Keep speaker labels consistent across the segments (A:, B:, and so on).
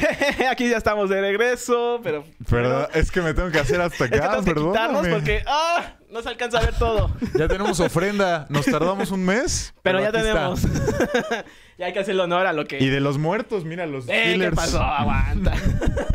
A: Aquí ya estamos de regreso, pero...
B: Pero es que me tengo que hacer hasta
A: Es
B: acá,
A: tenemos que
B: perdóname.
A: porque... ¡Ah! No se alcanza a ver todo.
B: Ya tenemos ofrenda. Nos tardamos un mes.
A: Pero ya
B: aquí está.
A: tenemos. ya hay que hacerle honor a lo que...
B: Y de los muertos, mira, los
A: Eh, ¿qué pasó? Aguanta.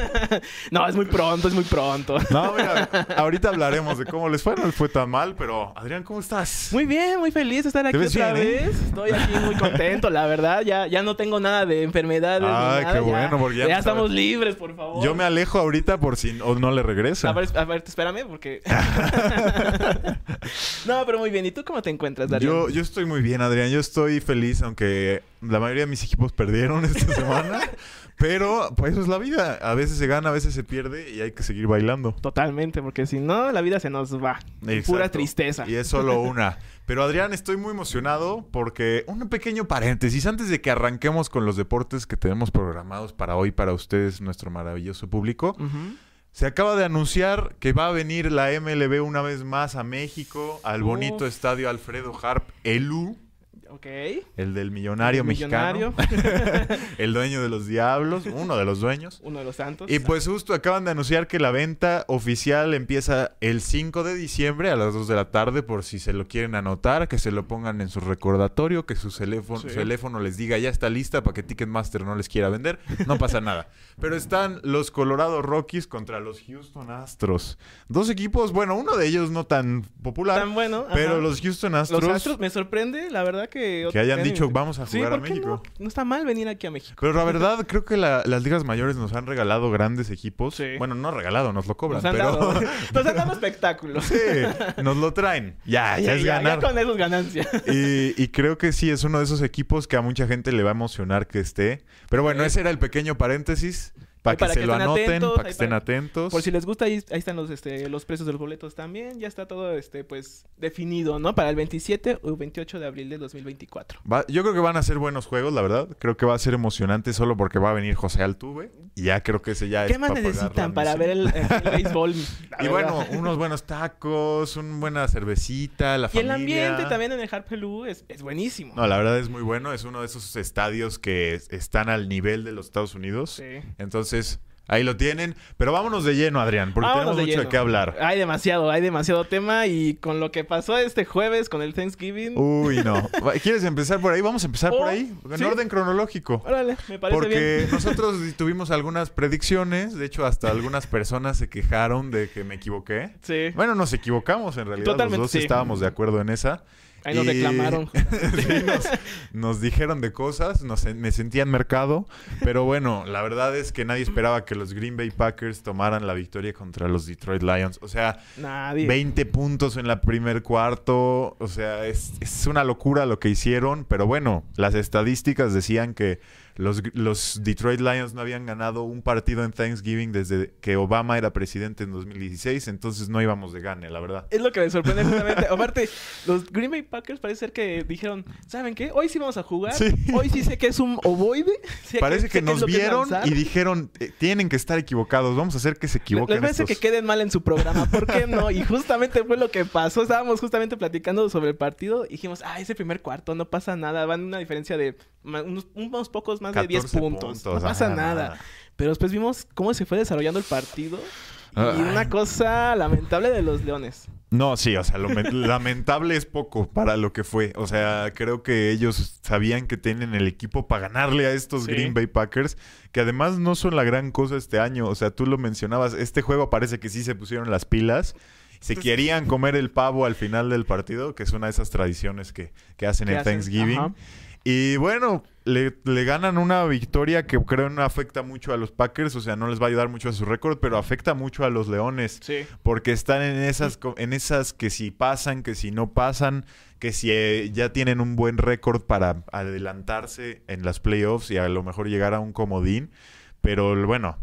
A: no, es muy pronto, es muy pronto.
B: No, mira, ahorita hablaremos de cómo les fue. No les fue tan mal, pero Adrián, ¿cómo estás?
A: Muy bien, muy feliz de estar aquí otra
B: bien, ¿eh?
A: vez. Estoy aquí muy contento, la verdad. Ya, ya no tengo nada de enfermedades.
B: Ay,
A: nada,
B: qué
A: ya-
B: bueno, porque ya
A: ya
B: no
A: estamos
B: sabes.
A: libres, por favor.
B: Yo me alejo ahorita por si o no le regresa.
A: A ver, a ver, espérame, porque. no, pero muy bien. ¿Y tú cómo te encuentras, Darío?
B: Yo, yo estoy muy bien, Adrián. Yo estoy feliz, aunque la mayoría de mis equipos perdieron esta semana. pero, pues eso es la vida. A veces se gana, a veces se pierde y hay que seguir bailando.
A: Totalmente, porque si no, la vida se nos va. Pura
B: Exacto.
A: tristeza.
B: Y es solo una. Pero Adrián, estoy muy emocionado porque un pequeño paréntesis antes de que arranquemos con los deportes que tenemos programados para hoy, para ustedes, nuestro maravilloso público. Se acaba de anunciar que va a venir la MLB una vez más a México, al
A: Uf.
B: bonito estadio Alfredo Harp Elú,
A: Ok.
B: el del millonario
A: El
B: mexicano, el dueño de los diablos, uno de los dueños.
A: Uno de los santos.
B: Y pues justo acaban de anunciar que la venta oficial empieza el 5 de diciembre a las 2 de la tarde por si se lo quieren anotar, que se lo pongan en su recordatorio, que su teléfono,
A: Sí.
B: su teléfono les diga ya está lista para que Ticketmaster no les quiera vender. No pasa nada. Pero están los Colorado Rockies contra los Houston Astros. Dos equipos, bueno, uno de ellos no tan popular,
A: Tan bueno.
B: pero
A: ajá.
B: los Houston Astros,
A: Los Astros me sorprende, la verdad que...
B: que hayan dicho vamos a
A: Sí,
B: jugar a
A: ¿por qué
B: México.
A: No? no está mal venir aquí a México.
B: Pero la verdad, creo que la- las ligas mayores nos han regalado grandes equipos.
A: Sí.
B: Bueno, no regalado, nos lo cobran,
A: Nos han,
B: pero
A: dado, nos han dado espectáculos.
B: sí, nos lo traen. Ya, ya
A: Sí,
B: es
A: ya,
B: ganar.
A: ya con eso es ganancia.
B: Y, y creo que sí, es uno de esos equipos que a mucha gente le va a emocionar que esté. Pero bueno, ese era el pequeño paréntesis. Para que
A: para
B: se lo anoten,
A: atentos,
B: para que estén
A: para-
B: atentos.
A: Por si les gusta, ahí, ahí están los, este, los precios de los boletos también. Ya está todo este, pues, definido, ¿no? Para el 27 o 28 de abril de 2024.
B: Va- yo creo que van a ser buenos juegos, la verdad. Creo que va a ser emocionante solo porque va a venir José Altuve. Y ya creo que ese ya
A: ¿Qué
B: es
A: más
B: pa' pagar la
A: necesitan para ver el, el béisbol?
B: Y bueno, unos buenos tacos, una buena cervecita, la
A: Y el
B: familia.
A: ambiente también en el Harpelú es, es buenísimo.
B: No, la verdad es muy bueno. Es uno de esos estadios que es- están al nivel de los Estados Unidos.
A: Sí.
B: Entonces, ahí lo tienen. Pero vámonos de lleno, Adrián, porque
A: Vámonos
B: tenemos
A: de
B: mucho de qué hablar.
A: Hay demasiado, hay demasiado tema. Y con lo que pasó este jueves con el Thanksgiving.
B: Uy, no. ¿Quieres empezar por ahí? Vamos a empezar por
A: Oh,
B: ahí. En
A: sí.
B: orden cronológico.
A: Órale, me parece
B: Porque
A: bien.
B: nosotros tuvimos algunas predicciones. De hecho, hasta algunas personas se quejaron de que me equivoqué.
A: Sí.
B: Bueno, nos equivocamos en realidad.
A: Totalmente,
B: Los dos
A: sí.
B: estábamos de acuerdo en esa.
A: Ahí nos
B: Y-
A: reclamaron.
B: Sí, nos, nos dijeron de cosas, nos, me sentía en mercado, pero bueno, la verdad es que nadie esperaba que los Green Bay Packers tomaran la victoria contra los Detroit Lions. O sea,
A: Nadie.
B: 20 puntos en la primer cuarto, o sea, es, es una locura lo que hicieron, pero bueno, las estadísticas decían que los, los Detroit Lions no habían ganado un partido en Thanksgiving desde que Obama era presidente en 2016, entonces no íbamos de gane, la verdad.
A: Es lo que me sorprende justamente. Aparte, los Green Bay Packers parece ser que dijeron, ¿saben qué? Hoy sí vamos a jugar.
B: Sí.
A: Hoy sí sé que es un ovoide. Sé
B: Parece que nos vieron y dijeron, eh, tienen que estar equivocados, vamos a hacer que se equivoquen
A: Les parece
B: estos.
A: que queden mal en su programa. ¿Por qué no? Y justamente fue lo que pasó. Estábamos justamente platicando sobre el partido. Y dijimos, ah, ese primer cuarto, no pasa nada. Van una diferencia de unos, unos pocos más de 10
B: 14
A: puntos.
B: puntos,
A: No pasa
B: ajá,
A: nada. Pero después vimos cómo se fue desarrollando el partido. Y
B: Ay.
A: una cosa lamentable de los Leones.
B: No, sí, o sea, lo me- lamentable es poco para lo que fue. O sea, creo que ellos sabían que tienen el equipo para ganarle a estos
A: Sí.
B: Green Bay Packers, que además no son la gran cosa este año. O sea, tú lo mencionabas, este juego parece que sí se pusieron las pilas. Se
A: Pues-
B: querían comer el pavo al final del partido, que es una de esas tradiciones que, que hacen
A: ¿Qué
B: en? Thanksgiving. Y bueno, le, le ganan una victoria que creo no afecta mucho a los Packers, o sea, no les va a ayudar mucho a su récord, pero afecta mucho a los Leones.
A: Sí.
B: Porque están en esas, en esas que si pasan, que si no pasan, que si eh, ya tienen un buen récord para adelantarse en las playoffs y a lo mejor llegar a un comodín. Pero bueno,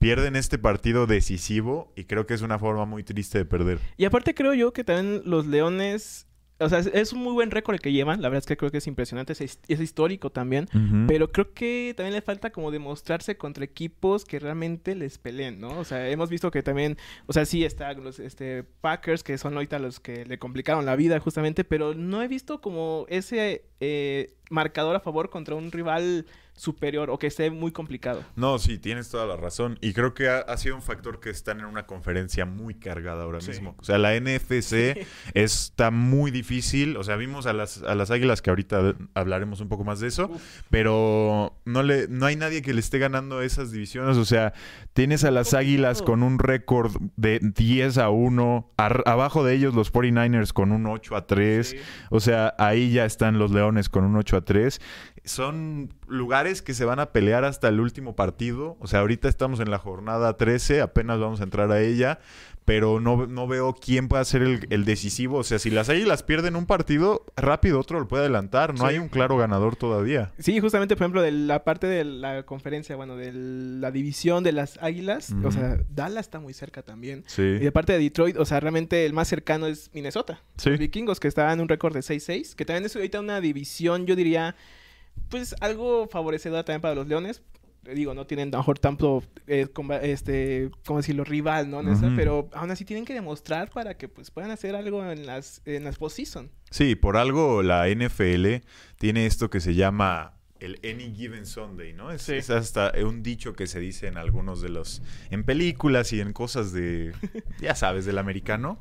B: pierden este partido decisivo y creo que es una forma muy triste de perder.
A: Y aparte creo yo que también los Leones... O sea, es, es un muy buen récord el que llevan. La verdad es que creo que es impresionante. Es histórico también. Pero creo que también le falta como demostrarse contra equipos que realmente les peleen, ¿no? O sea, hemos visto que también, o sea, sí están los este, Packers, que son ahorita los que le complicaron la vida justamente, pero no he visto como ese, eh, marcador a favor contra un rival superior o que esté muy complicado.
B: No, sí, tienes toda la razón. Y creo que ha, sido un factor que están en una conferencia muy cargada ahora mismo. O sea, la NFC está muy difícil. O sea, vimos a las, a las águilas que ahorita hablaremos un poco más de eso. Pero no, le, no hay nadie que le esté ganando esas divisiones. O sea, tienes a las águilas con un récord de 10 a 1. abajo de ellos los 49ers con un 8 a 3. O sea, ahí ya están los leones con un 8 a 3 son lugares que se van a pelear hasta el último partido. O sea, ahorita estamos en la jornada 13, apenas vamos a entrar a ella, pero no, no veo quién pueda ser el, decisivo. O sea, si las Águilas pierden un partido, rápido otro lo puede adelantar. No hay un claro ganador todavía.
A: Sí, justamente, por ejemplo, de la parte de la conferencia, bueno, de la división de las Águilas, o sea, Dallas está muy cerca también. Sí. Y de parte de Detroit, o sea, realmente el más cercano es Minnesota. Sí. Los vikingos, que están en un récord de 6-6, que también es ahorita una división, yo diría pues algo favorecedor también para los Leones. Digo, no tienen a lo mejor tanto, eh, este, ¿cómo decirlo? Rival, ¿no? Pero aún así tienen que demostrar para que pues puedan hacer algo en las, en las postseason.
B: Sí, por algo la NFL tiene esto que se llama el Any Given Sunday, ¿no? Es, es, hasta un dicho que se dice en algunos de los... en películas y en cosas de... ya sabes, del americano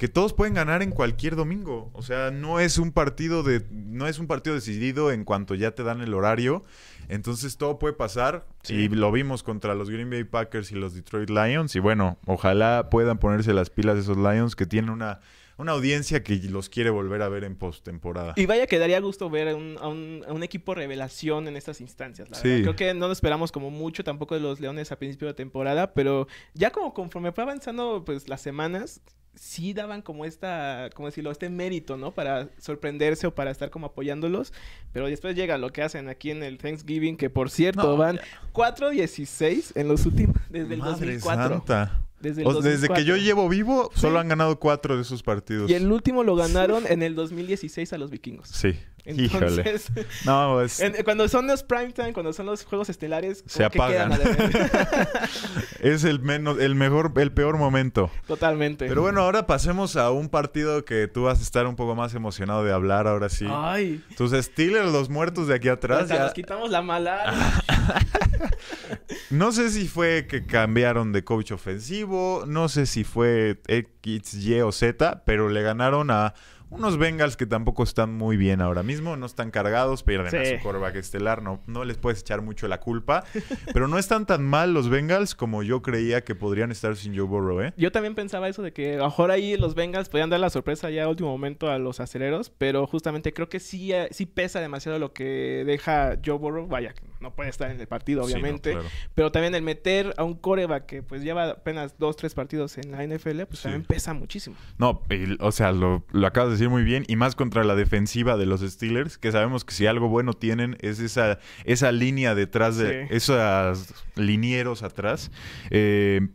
B: que todos pueden ganar en cualquier domingo. O sea, no es un partido de, no es un partido decidido en cuanto ya te dan el horario. Entonces todo puede pasar. Y lo vimos contra los Green Bay Packers y los Detroit Lions. Y bueno, ojalá puedan ponerse las pilas esos Lions que tienen una una audiencia que los quiere volver a ver en postemporada.
A: Y vaya que daría gusto ver a un, equipo revelación en estas instancias. La Creo que no nos esperamos como mucho tampoco de los Leones a principio de temporada, pero ya como conforme fue avanzando pues las semanas, sí daban como esta, como decirlo, este mérito, ¿no? Para sorprenderse o para estar como apoyándolos. Pero después llega lo que hacen aquí en el Thanksgiving, que por cierto van 4-16 en los últimos, desde el Madre 2004. Santa.
B: Desde, que yo llevo vivo, solo han ganado cuatro de esos partidos.
A: Y el último lo ganaron en el 2016 a los vikingos.
B: Sí. Entonces, No, es...
A: cuando son los primetime, cuando son los juegos estelares,
B: se apagan. es el menos, el mejor, el peor momento.
A: Totalmente.
B: Pero bueno, ahora pasemos a un partido que tú vas a estar un poco más emocionado de hablar ahora sí.
A: Ay.
B: Tus Steelers, los muertos de aquí atrás.
A: ya... nos quitamos la mala.
B: no sé si fue que cambiaron de coach ofensivo, no sé si fue X, Y o Z, pero le ganaron a unos Bengals que tampoco están muy bien ahora mismo, no están cargados, pierden a su coreback estelar, no, no les puedes echar mucho la culpa. pero no están tan mal los Bengals como yo creía que podrían estar sin Joe Burrow, ¿eh?
A: Yo también pensaba eso de que a lo mejor ahí los Bengals podían dar la sorpresa ya a último momento a los aceleros, pero justamente creo que sí, eh, sí pesa demasiado lo que deja Joe Burrow. Vaya, no puede estar en el partido, obviamente. Pero también el meter a un coreback que pues lleva apenas dos, tres partidos en la NFL, pues también pesa muchísimo.
B: No, o sea, lo, lo acabas de decir muy bien. Y más contra la defensiva de los Steelers, que sabemos que si algo bueno tienen es esa, esa línea detrás de... Esos linieros atrás. Eh,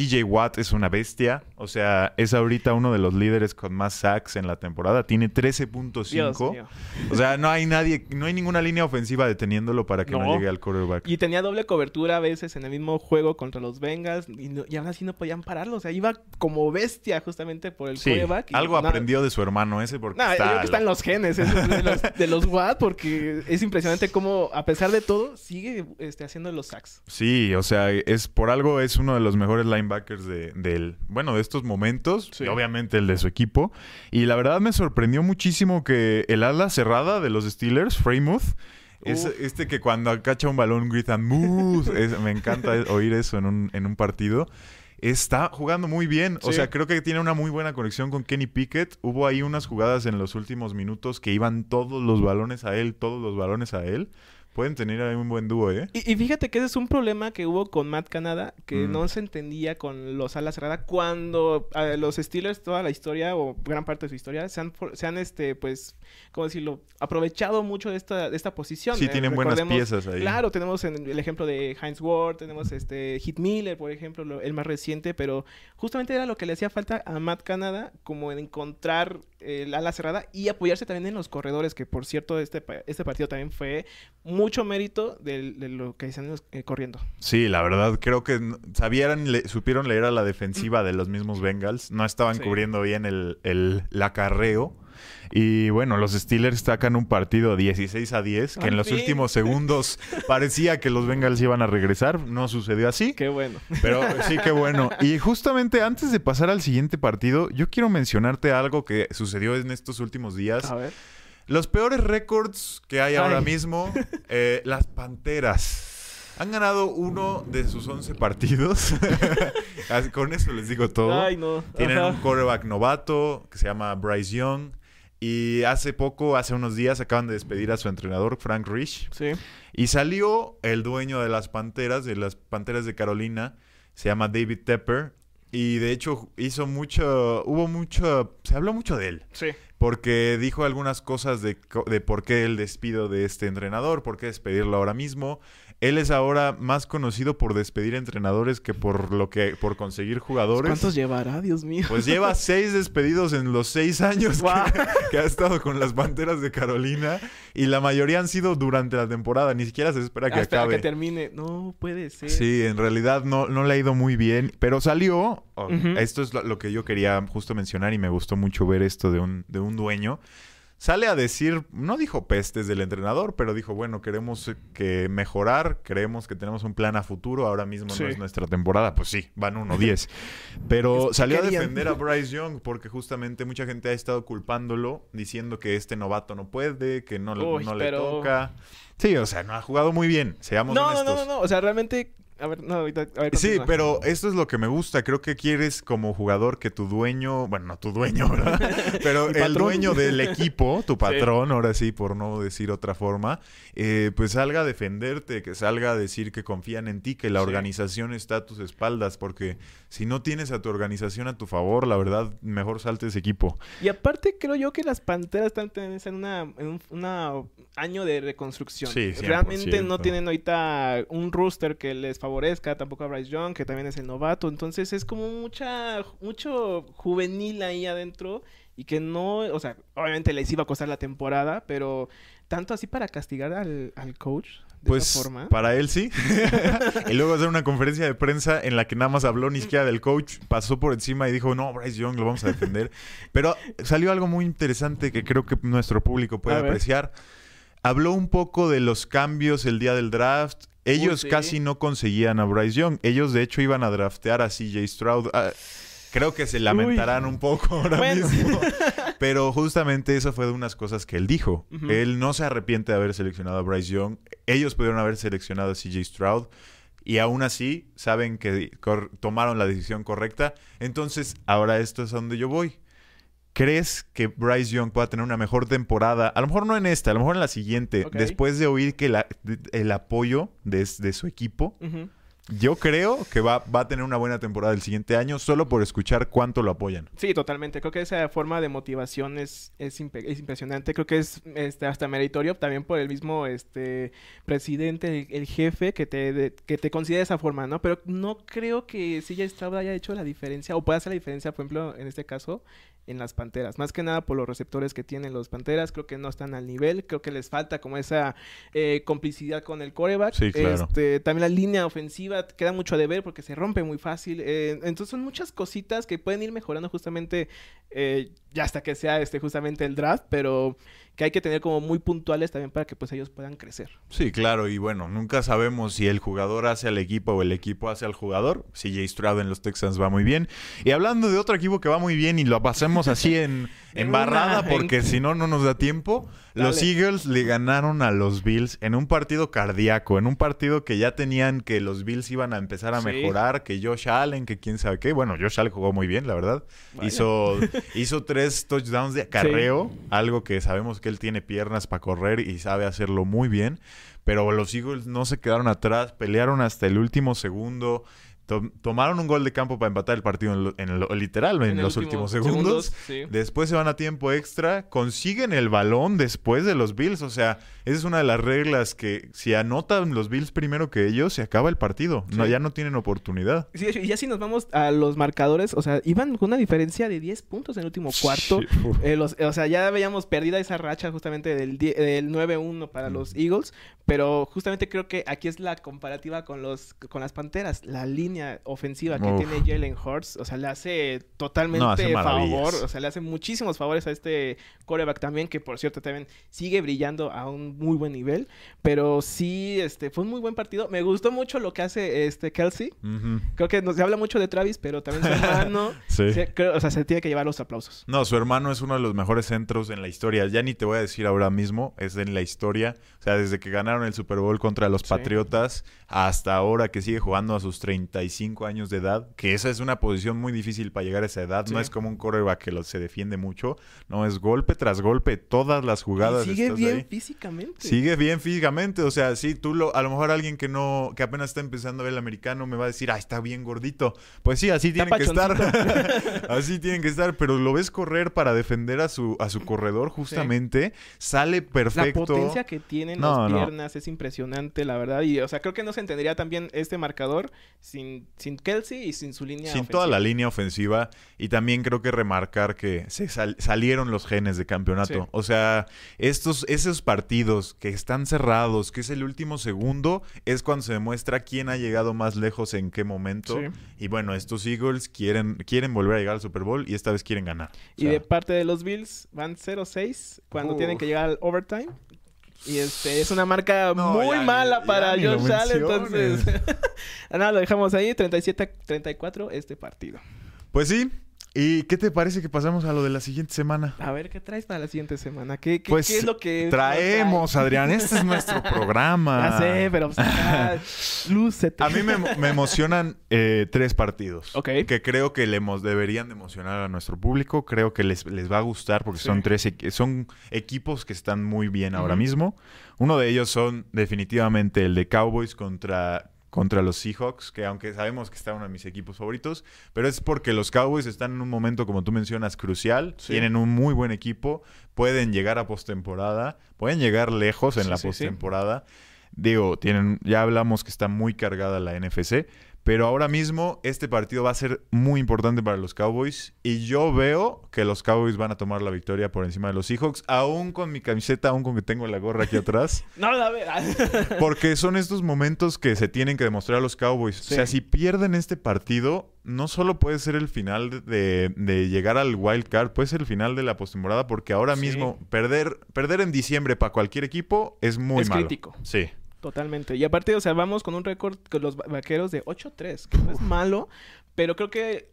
B: TJ Watt es una bestia. O sea, es ahorita uno de los líderes con más sacks en la temporada. Tiene 13.5. O sea, no hay nadie, no hay ninguna línea ofensiva deteniéndolo para que no, llegue al quarterback.
A: Y tenía doble cobertura a veces en el mismo juego contra los Bengals. Y, aún así no podían pararlo. O sea, iba como bestia justamente por el quarterback.
B: algo aprendió de su hermano ese porque
A: está... Yo que están los genes de, los, de los Watt porque es impresionante cómo, a pesar de todo, sigue este, haciendo los sacks.
B: Sí, o sea, es por algo es uno de los mejores linebackers de, del... Bueno, de estos momentos, y obviamente el de su equipo. Y la verdad me sorprendió muchísimo que el ala cerrada de los Steelers, Freymouth, es este que cuando cacha un balón grita me encanta oír eso en un, en un partido. Está jugando muy bien. O sea, creo que tiene una muy buena conexión con Kenny Pickett. Hubo ahí unas jugadas en los últimos minutos que iban todos los balones a él, todos los balones a él. Pueden tener ahí un buen dúo, ¿eh?
A: Y, fíjate que ese es un problema que hubo con Matt Canada, que mm. no se entendía con los alas cerradas cuando los Steelers, toda la historia, o gran parte de su historia, se han, se han este, pues, ¿cómo decirlo? Aprovechado mucho de esta, de esta posición.
B: Sí, tienen buenas piezas ahí.
A: Claro, tenemos el ejemplo de Heinz Ward, tenemos este Hit Miller, por ejemplo, el más reciente, pero justamente era lo que le hacía falta a Matt Canada, como en encontrar el ala cerrada y apoyarse también en los corredores, que por cierto, este, este partido también fue mucho mérito de, lo que están eh, corriendo.
B: Sí, la verdad, creo que sabían, supieron leer a la defensiva de los mismos Bengals. No estaban cubriendo bien el, el, acarreo. Y bueno, los Steelers sacan un partido 16 a 10, que en los últimos segundos parecía que los Bengals iban a regresar. No sucedió así.
A: Qué bueno.
B: Pero sí, qué bueno. Y justamente antes de pasar al siguiente partido, yo quiero mencionarte algo que sucedió en estos últimos días.
A: A ver.
B: Los peores récords que hay ahora mismo, eh, las Panteras. Han ganado uno de sus 11 partidos. Con eso les digo todo.
A: Ay, no.
B: Tienen
A: Ajá.
B: un quarterback novato que se llama Bryce Young. Y hace poco, hace unos días, acaban de despedir a su entrenador, Frank Rich.
A: Sí.
B: Y salió el dueño de las Panteras, de las Panteras de Carolina. Se llama David Tepper. Y de hecho hizo mucho, hubo mucho, se habló mucho de él.
A: Sí.
B: Porque dijo algunas cosas de, de por qué el despido de este entrenador, por qué despedirlo ahora mismo. Él es ahora más conocido por despedir entrenadores que por lo que por conseguir jugadores.
A: ¿Cuántos llevará, Dios mío?
B: Pues lleva seis despedidos en los seis años que, que ha estado con las Panteras de Carolina y la mayoría han sido durante la temporada. Ni siquiera se espera que
A: Ah, espera
B: acabe.
A: que termine. No puede ser.
B: Sí, en realidad no, no le ha ido muy bien, pero salió. oh. Esto es lo, lo que yo quería justo mencionar y me gustó mucho ver esto de un, de un dueño. Sale a decir, no dijo pestes del entrenador, pero dijo, bueno, queremos que mejorar, creemos que tenemos un plan a futuro, ahora mismo
A: Sí.
B: no es nuestra temporada, pues sí, van 1-10. Pero salió a defender a Bryce Young porque justamente mucha gente ha estado culpándolo, diciendo que este novato no puede, que no, le-
A: Uy,
B: no le
A: pero-
B: toca. Sí, o sea, no ha jugado muy bien, seamos
A: No, no,
B: honestos.
A: no, no, no. O sea, realmente. A ver, no, ahorita. A ver,
B: Sí, pero esto es lo que me gusta. Creo que quieres como jugador que tu dueño, bueno, no tu dueño, ¿verdad? Pero el dueño del equipo, tu patrón, ahora sí, por no decir otra forma, eh, pues salga a defenderte, que salga a decir que confían en ti, que la
A: Sí.
B: organización está a tus espaldas, porque si no tienes a tu organización a tu favor, la verdad, mejor salte ese equipo.
A: Y aparte, creo yo que las panteras están en una, en un una año de reconstrucción.
B: Sí, 100%.
A: Realmente no tienen ahorita un rooster que les favorezca, tampoco a Bryce Young, que también es el novato. Entonces es como mucha, mucho juvenil ahí adentro. Y que no, o sea, obviamente les iba a costar la temporada, pero tanto así para castigar al, al coach de
B: Pues
A: esa forma.
B: para él sí. y luego hacer una conferencia de prensa en la que nada más habló ni siquiera del coach, pasó por encima y dijo, no, Bryce Young lo vamos a defender. Pero salió algo muy interesante que creo que nuestro público puede apreciar. Habló un poco de los cambios el día del draft. Ellos casi no conseguían a Bryce Young. Ellos de hecho iban a draftear a CJ Stroud. Ah, creo que se lamentarán un poco ahora
A: Bueno.
B: mismo. Pero justamente eso fue de unas cosas que él dijo. Él no se arrepiente de haber seleccionado a Bryce Young. Ellos pudieron haber seleccionado a CJ Stroud. Y aún así saben que tomaron la decisión correcta. Entonces, ahora esto es a donde yo voy. ¿Crees que Bryce Young pueda tener una mejor temporada? A lo mejor no en esta, a lo mejor en la siguiente. Después de oír que la- el apoyo de, de su equipo, yo creo que va, va a tener una buena temporada el siguiente año solo por escuchar cuánto lo apoyan.
A: Sí, totalmente. Creo que esa forma de motivación es, es, impe- es impresionante. Creo que es este, hasta meritorio también por el mismo este, presidente, el, el jefe, que te, de- que te considera de esa forma, ¿no? Pero no creo que CJ Stroud haya hecho la diferencia, o pueda hacer la diferencia, por ejemplo, en este caso, en las Panteras. Más que nada por los receptores que tienen los Panteras. Creo que no están al nivel. Creo que les falta como esa eh, complicidad con el coreback.
B: Sí, claro.
A: Este, también la línea ofensiva queda mucho de ver porque se rompe muy fácil. eh, entonces son muchas cositas que pueden ir mejorando justamente eh, ya hasta que sea este justamente el draft, pero que hay que tener como muy puntuales también para que pues ellos puedan crecer.
B: Sí, claro, y bueno, nunca sabemos si el jugador hace al equipo o el equipo hace al jugador. CJ Stroud en los Texans va muy bien. Y hablando de otro equipo que va muy bien y lo pasemos así en, en
A: En
B: barrada
A: una-
B: porque si no, no nos da tiempo. Los. Eagles le ganaron a los Bills en un partido cardíaco, en un partido que ya tenían que los Bills iban a empezar a
A: Sí.
B: mejorar, que Josh Allen, que quién sabe qué. Bueno, Josh Allen jugó muy bien, la verdad.
A: Vaya.
B: Hizo, hizo tres touchdowns de acarreo, algo que sabemos que él tiene piernas para correr y sabe hacerlo muy bien. Pero los Eagles no se quedaron atrás, pelearon hasta el último segundo. To- tomaron un gol de campo para empatar el partido en, lo- en lo- literal, en, los
A: último
B: últimos segundos.
A: sí.
B: Después se van a tiempo extra, consiguen el balón después de los Bills. O sea, esa es una de las reglas que si anotan los Bills primero que ellos, se acaba el partido. No, ya no tienen oportunidad.
A: Sí, y ya si nos vamos a los marcadores, o sea, iban con una diferencia de 10 puntos en el último cuarto. Eh, los- o sea, ya veíamos perdida esa racha justamente del, del 9-1 para los Eagles, pero justamente creo que aquí es la comparativa con los con las Panteras. La línea línea ofensiva que tiene Jalen Hurts, o sea, le hace totalmente favor, o sea, le hace muchísimos favores a este coreback también, que por cierto también sigue brillando a un muy buen nivel, pero sí, este, fue un muy buen partido. Me gustó mucho lo que hace este Kelsey. Creo que nos habla mucho de Travis, pero también su hermano, sí. o sea, se tiene que llevar los aplausos.
B: No, su hermano es uno de los mejores centros en la historia. Ya ni te voy a decir ahora mismo, es en la historia. O sea, desde que ganaron el Super Bowl contra los Patriotas hasta ahora que sigue jugando a sus 35 años de edad, que esa es una posición muy difícil para llegar a esa edad. No es como un coreback que lo, se defiende mucho. No, es golpe tras golpe, todas las jugadas.
A: sigue bien físicamente.
B: Sigue bien físicamente. O sea, sí, tú lo, a lo mejor alguien que no, que apenas está empezando a ver el americano me va a decir, ah, está bien gordito. Pues sí, así tienen que estar. así tienen que estar, pero lo ves correr para defender a su, a su corredor justamente. Sale perfecto.
A: La potencia que tienen las piernas es impresionante, la verdad. Y, o sea, creo que no se entendería también este marcador sin, sin Kelsey y sin su línea
B: Sin toda la línea ofensiva. Y también creo que remarcar que se salieron los genes de campeonato. O sea, estos, esos partidos que están cerrados, que es el último segundo, es cuando se demuestra quién ha llegado más lejos en qué momento. Y bueno, estos Eagles quieren, quieren volver a llegar al Super Bowl y esta vez quieren ganar.
A: y de parte de los Bills van 0-6 cuando tienen que llegar al overtime. Y este es una marca muy mala para Josh Allen, entonces nada, lo dejamos ahí 37-34 este partido.
B: Pues sí, ¿Y qué te parece que pasamos a lo de la siguiente semana?
A: A ver, ¿qué traes para la siguiente semana? ¿Qué,
B: pues
A: es lo que
B: traemos, Adrián? Este es nuestro programa.
A: Ya sé, pero pues, lúcete.
B: A mí me, emocionan eh, tres partidos. Ok. Que creo que le deberían de emocionar a nuestro público. Creo que les, les va a gustar porque son tres son equipos que están muy bien ahora mismo. Uno de ellos son definitivamente el de Cowboys contra contra los Seahawks, que aunque sabemos que está uno de mis equipos favoritos, pero es porque los Cowboys están en un momento, como tú mencionas, crucial, tienen un muy buen equipo, pueden llegar a postemporada, pueden llegar lejos en la postemporada. Digo, tienen, ya hablamos que está muy cargada la NFC, pero ahora mismo este partido va a ser muy importante para los Cowboys y yo veo que los Cowboys van a tomar la victoria por encima de los Seahawks, aún con mi camiseta, aún con que tengo la gorra aquí atrás.
A: no, a ver.
B: porque son estos momentos que se tienen que demostrar a los Cowboys. O sea, si pierden este partido, no solo puede ser el final de, llegar al wild card, puede ser el final de la postemporada porque ahora mismo perder, perder en diciembre para cualquier equipo es muy es crítico. Sí.
A: Totalmente. Y aparte, o sea, vamos con un récord con los vaqueros de 8-3, que no es malo, pero creo que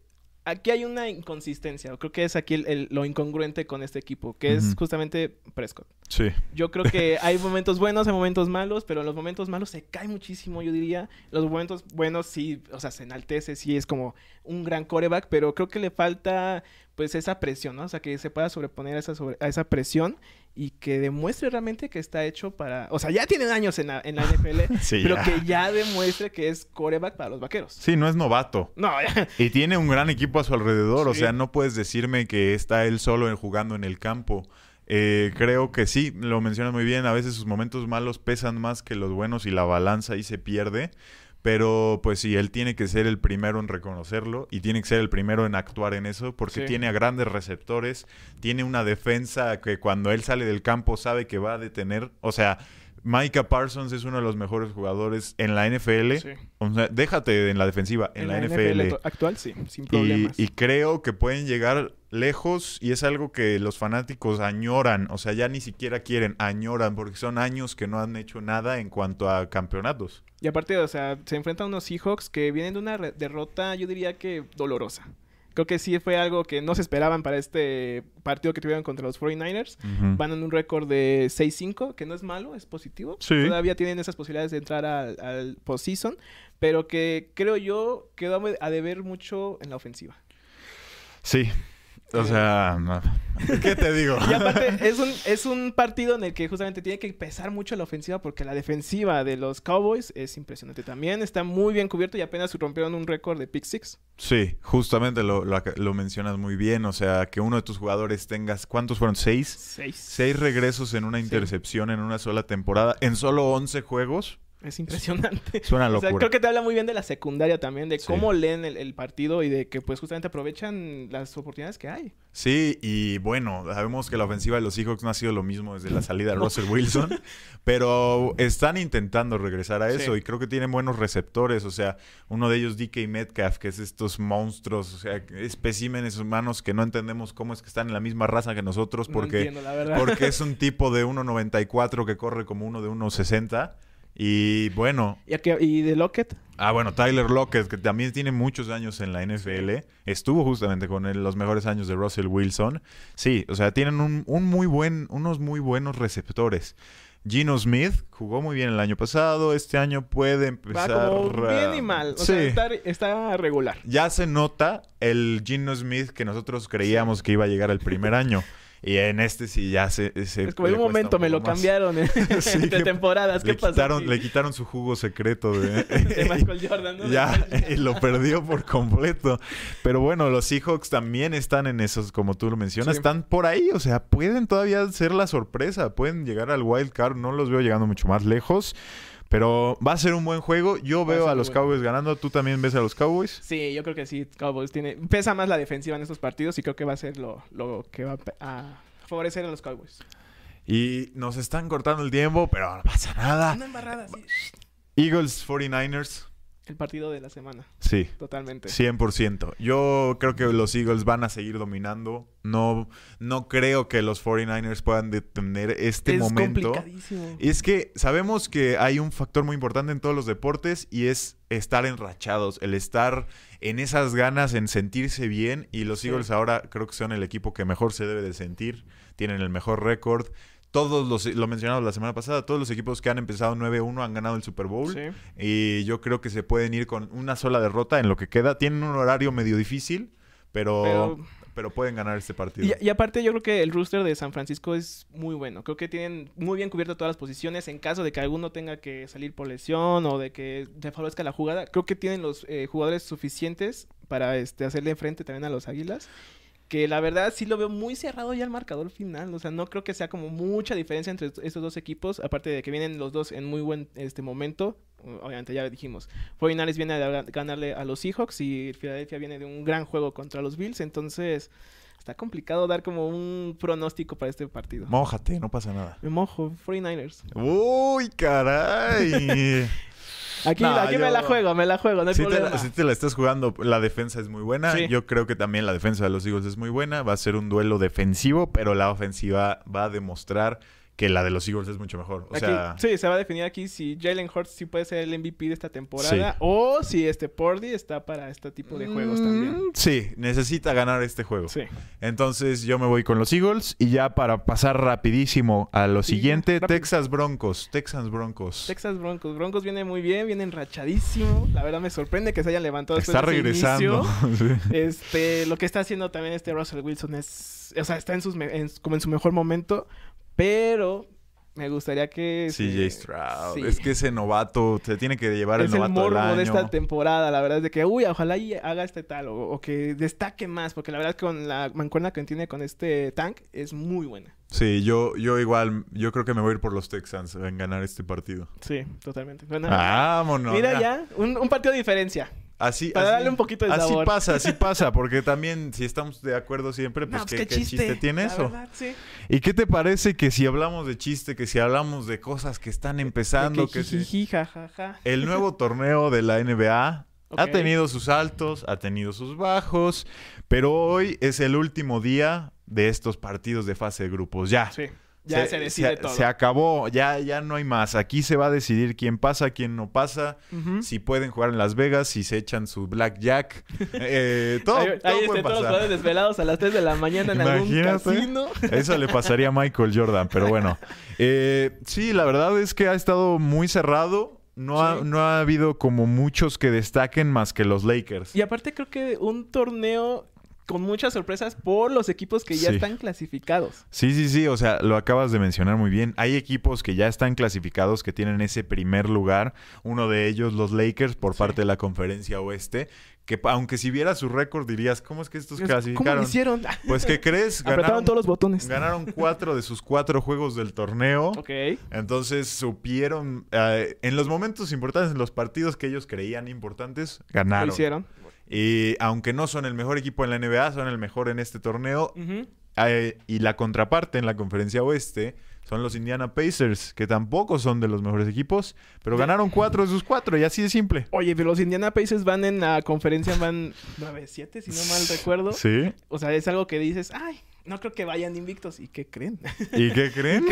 A: aquí hay una inconsistencia. Creo que es aquí lo incongruente con este equipo, que es justamente Prescott.
B: Sí.
A: Yo creo que hay momentos buenos, hay momentos malos, pero en los momentos malos se cae muchísimo, yo diría. Los momentos buenos sí, o sea, se enaltece, sí es como un gran coreback, pero creo que le falta pues esa presión, ¿no? O sea, que se pueda sobreponer a esa, a esa presión y que demuestre realmente que está hecho para... O sea, ya tiene años en la, en la NFL, pero que ya demuestre que es coreback para los vaqueros.
B: Sí, no es novato.
A: No,
B: Y tiene un gran equipo a su alrededor, o sea, no puedes decirme que está él solo jugando en el campo. Eh, creo que sí, lo mencionas muy bien, a veces sus momentos malos pesan más que los buenos y la balanza ahí se pierde. Pero pues sí, él tiene que ser el primero en reconocerlo y tiene que ser el primero en actuar en eso porque tiene a grandes receptores, tiene una defensa que cuando él sale del campo sabe que va a detener, o sea, Micah Parsons es uno de los mejores jugadores en la NFL. O sea, déjate en la defensiva, en, la, NFL.
A: Actual, sí, sin problemas.
B: Y, creo que pueden llegar lejos y es algo que los fanáticos añoran. O sea, ya ni siquiera quieren, añoran porque son años que no han hecho nada en cuanto a campeonatos.
A: Y aparte, o sea, se enfrentan a unos Seahawks que vienen de una derrota, yo diría que dolorosa. Creo que sí fue algo que no se esperaban para este partido que tuvieron contra los 49ers. Van en un récord de 6-5, que no es malo, es positivo. Todavía tienen esas posibilidades de entrar al, al postseason, pero que creo yo quedó a deber mucho en la ofensiva.
B: Sí, o sea, ¿qué te digo?
A: Y aparte, es un, es un partido en el que justamente tiene que pesar mucho la ofensiva porque la defensiva de los Cowboys es impresionante también. Está muy bien cubierto y apenas rompieron un récord de pick six.
B: Sí, justamente lo, lo, mencionas muy bien. O sea, que uno de tus jugadores tengas, ¿cuántos fueron? ¿Seis?
A: Seis.
B: Seis regresos en una intercepción en una sola temporada, en solo once juegos.
A: Es impresionante.
B: Es una
A: O sea,
B: locura.
A: creo que te habla muy bien de la secundaria también, de
B: Sí.
A: cómo leen el, el partido y de que pues justamente aprovechan las oportunidades que hay.
B: Sí, y bueno, sabemos que la ofensiva de los Seahawks no ha sido lo mismo desde la salida de Russell Wilson, pero están intentando regresar a eso
A: Sí.
B: y creo que tienen buenos receptores, o sea, uno de ellos DK Metcalf, que es estos monstruos, o sea, especímenes humanos que no entendemos cómo es que están en la misma raza que nosotros
A: No
B: porque
A: entiendo, la verdad.
B: porque es un tipo de 1.94 que corre como uno de 1.60 y bueno,
A: ¿Y, de Lockett?
B: Ah, bueno, Tyler Lockett, que también tiene muchos años en la NFL, estuvo justamente con el- los mejores años de Russell Wilson. Sí, o sea, tienen un, un muy buen, unos muy buenos receptores. Gino Smith jugó muy bien el año pasado, este año puede
A: Va
B: empezar...
A: como
B: a-
A: bien y mal. O
B: sí.
A: sea, está, está regular.
B: Ya se nota el Gino Smith que nosotros creíamos que iba a llegar el primer año. Y en este sí ya se... se
A: Es como en un momento me lo
B: más.
A: cambiaron ¿eh?
B: Sí,
A: temporadas. ¿Qué
B: Le
A: pasó?
B: quitaron, le quitaron su jugo secreto de...
A: de Michael Jordan, ¿no?
B: Ya, y lo perdió por completo. Pero bueno, los Seahawks también están en esos, como tú lo mencionas,
A: Sí.
B: están por ahí. O sea, pueden todavía ser la sorpresa, pueden llegar al wild card. No los veo llegando mucho más lejos. Pero va a ser un buen juego. Yo
A: Va
B: veo a los. Cowboys ganando. ¿Tú también ves a los Cowboys?
A: Sí, yo creo que sí. Cowboys tiene... Pesa más la defensiva en estos partidos y creo que va a ser lo, lo que va a favorecer a los Cowboys.
B: Y nos están cortando el tiempo, pero no pasa nada.
A: Una embarrada, sí.
B: Eagles 49ers.
A: El partido de la semana,
B: Sí.
A: totalmente.
B: 100%. Yo creo que los Eagles van a seguir dominando. No, no creo que los 49ers puedan detener este
A: es
B: momento.
A: complicadísimo.
B: Y es que sabemos que hay un factor muy importante en todos los deportes y es estar enrachados, el estar en esas ganas, en sentirse bien. Y los
A: Sí.
B: Eagles ahora creo que son el equipo que mejor se debe de sentir, tienen el mejor récord. Todos los, lo mencionamos la semana pasada, todos los equipos que han empezado 9-1 han ganado el Super Bowl.
A: Sí.
B: Y yo creo que se pueden ir con una sola derrota en lo que queda. Tienen un horario medio difícil, pero, pero,
A: Pero-
B: pueden ganar este partido.
A: Y, y aparte yo creo que el rooster de San Francisco es muy bueno. Creo que tienen muy bien cubiertas todas las posiciones. En caso de que alguno tenga que salir por lesión o de que te favorezca la jugada, creo que tienen los eh, jugadores suficientes para este, hacerle frente también a los Águilas. Que la verdad sí lo veo muy cerrado ya el marcador final. O sea, no creo que sea como mucha diferencia entre estos dos equipos. Aparte de que vienen los dos en muy buen este momento. Obviamente ya dijimos. 49ers viene a ganarle a los Seahawks y Philadelphia viene de un gran juego contra los Bills. Entonces está complicado dar como un pronóstico para este partido.
B: Mójate, no pasa nada.
A: Me mojo, 49ers.
B: Uy, caray.
A: Aquí,
B: No,
A: aquí me la juego, me la juego, no hay
B: Si te, la, si te la estás jugando, la defensa es muy buena.
A: Sí.
B: Yo creo que también la defensa de los Eagles es muy buena. Va a ser un duelo defensivo, pero la ofensiva va a demostrar que la de los Eagles es mucho mejor. O
A: Aquí-
B: sea,
A: sí, se va a definir aquí si Jalen Hurts sí puede ser el MVP de esta temporada
B: Sí.
A: o si este Pordy está para este tipo de juegos
B: mm,
A: también.
B: Sí, necesita ganar este juego.
A: Sí.
B: Entonces yo me voy con los Eagles y ya para pasar rapidísimo a lo
A: Sí,
B: siguiente,
A: rápido.
B: Texas Broncos, Texans Broncos.
A: Texas Broncos. Broncos viene muy bien, viene enrachadísimo. La verdad me sorprende que se hayan levantado después
B: Está
A: de ese
B: regresando.
A: Este, lo que está haciendo también este Russell Wilson es, o sea, está en sus en- como en su mejor momento, pero me gustaría que
B: CJ Stroud.
A: sí.
B: Es que ese novato se tiene que llevar el
A: es el
B: novato del
A: morbo
B: año.
A: de esta temporada, la verdad es de que, uy, ojalá y haga este tal o, o que destaque más, porque la verdad es que con la mancuerna que tiene con este tank es muy buena.
B: Sí, yo, yo igual, yo creo que me voy a ir por los Texans en ganar este partido.
A: Sí, totalmente. Bueno,
B: Vámonos.
A: mira ya, un, un partido de diferencia.
B: Así,
A: Para
B: así-
A: darle un poquito de
B: así
A: sabor.
B: pasa, así pasa, porque también si estamos de acuerdo siempre, pues
A: No,
B: ¿qué, qué chiste. tiene
A: la
B: eso.
A: verdad, sí.
B: ¿Y qué te parece que si hablamos de chiste, que si hablamos de cosas que están empezando,
A: De
B: que si...
A: jijiji, jajaja.
B: El nuevo torneo de la NBA ha tenido sus altos, ha tenido sus bajos, pero hoy es el último día de estos partidos de fase de grupos. Ya.
A: Sí, ya se, decide todo.
B: se acabó, ya, ya no hay más. Aquí se va a decidir quién pasa, quién no pasa, si pueden jugar en Las Vegas, si se echan su blackjack. Eh, todo,
A: Ahí,
B: todo
A: ahí, este, todos los desvelados a las 3 de la mañana en algún casino.
B: Eso le pasaría a Michael Jordan, pero bueno. Eh, sí, la verdad es que ha estado muy cerrado. No, ha,
A: Sí.
B: no ha habido como muchos que destaquen más que los Lakers.
A: Y aparte creo que un torneo con muchas sorpresas por los equipos que ya están clasificados.
B: Sí, sí, sí, o sea, lo acabas de mencionar muy bien. Hay equipos que ya están clasificados, que tienen ese primer lugar. Uno de ellos, los Lakers, por parte de la conferencia oeste, que aunque si vieras su récord dirías, ¿cómo es que estos clasificaron?
A: ¿Cómo hicieron?
B: Pues, ¿qué crees?
A: Ganaron, todos los botones.
B: Ganaron cuatro de sus cuatro juegos del torneo.
A: Ok.
B: Entonces supieron, eh, en los momentos importantes, en los partidos que ellos creían importantes, ganaron.
A: Lo hicieron.
B: Y aunque no son el mejor equipo en la NBA, son el mejor en este torneo. Eh, y la contraparte en la conferencia oeste son los Indiana Pacers, que tampoco son de los mejores equipos, pero ganaron cuatro de sus cuatro y así de simple.
A: Oye, pero los Indiana Pacers van en la conferencia, van 9-7, si no mal recuerdo.
B: Sí.
A: O sea, es algo que dices, ay, no creo que vayan invictos. ¿Y qué creen?
B: ¿Y qué creen?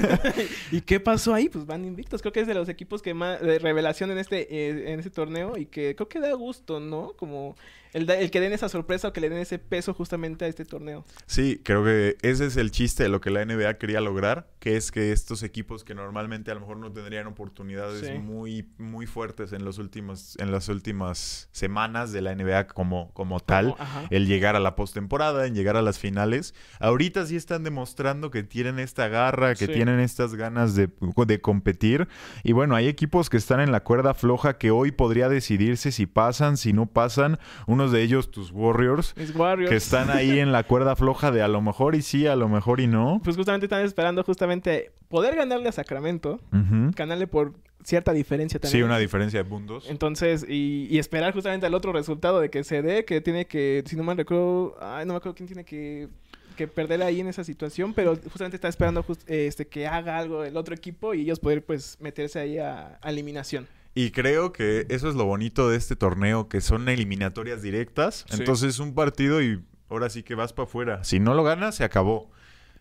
A: ¿Y qué pasó ahí? Pues van invictos. Creo que es de los equipos que más de revelación en este, eh, en este torneo y que creo que da gusto, ¿no? Como el, que den esa sorpresa o que le den ese peso justamente a este torneo.
B: Sí, creo que ese es el chiste de lo que la NBA quería lograr, que es que estos equipos que normalmente a lo mejor no tendrían oportunidades muy, muy fuertes en los últimos, en las últimas semanas de la NBA como, como tal, el llegar a la postemporada, en llegar a las finales, ahorita sí están demostrando que tienen esta garra, que tienen estas ganas de, de competir. Y bueno, hay equipos que están en la cuerda floja que hoy podría decidirse si pasan, si no pasan. Uno de ellos, tus Warriors, que están ahí en la cuerda floja de a lo mejor y sí, a lo mejor y no.
A: Pues justamente están esperando justamente poder ganarle a Sacramento, ganarle por cierta diferencia también.
B: Sí, una diferencia de puntos.
A: Entonces, y, esperar justamente al otro resultado de que se dé, que tiene que, si no me recuerdo, ay, no me acuerdo quién tiene que que perder ahí en esa situación, pero justamente está esperando este que haga algo el otro equipo y ellos poder pues meterse ahí a eliminación.
B: Y creo que eso es lo bonito de este torneo, que son eliminatorias directas. Entonces un partido y ahora sí que vas para afuera. Si no lo ganas, se acabó.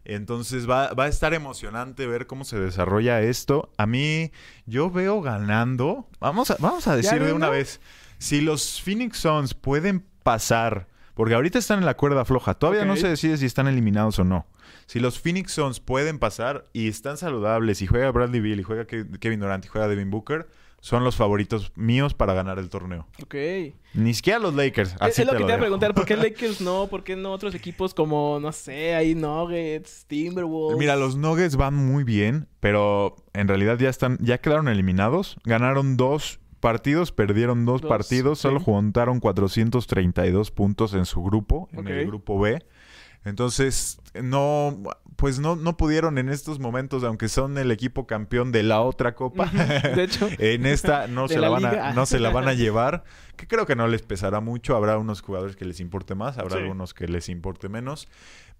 B: Entonces va, va, a estar emocionante ver cómo se desarrolla esto. A mí, yo veo ganando. Vamos a, vamos a decir de una vez. Si los Phoenix Suns pueden pasar, porque ahorita están en la cuerda floja, todavía no se decide si están eliminados o no. Si los Phoenix Suns pueden pasar y están saludables, y juega Bradley Bill, y juega Kevin Durant, y juega Devin Booker, son los favoritos míos para ganar el torneo.
A: Ok.
B: Ni siquiera los Lakers. Así
A: es lo que
B: te
A: iba a preguntar. ¿Por qué Lakers no? ¿Por qué no otros equipos como, no sé, ahí Nuggets, Timberwolves?
B: Mira, los Nuggets van muy bien, pero en realidad ya están, ya quedaron eliminados. Ganaron dos partidos, perdieron dos, partidos, solo juntaron 432 puntos en su grupo, en el grupo B. Entonces, no, pues no, no pudieron en estos momentos, aunque son el equipo campeón de la otra copa.
A: De hecho,
B: en esta no se la, van a, no se la van a llevar, que creo que no les pesará mucho. Habrá unos jugadores que les importe más, habrá algunos que les importe menos.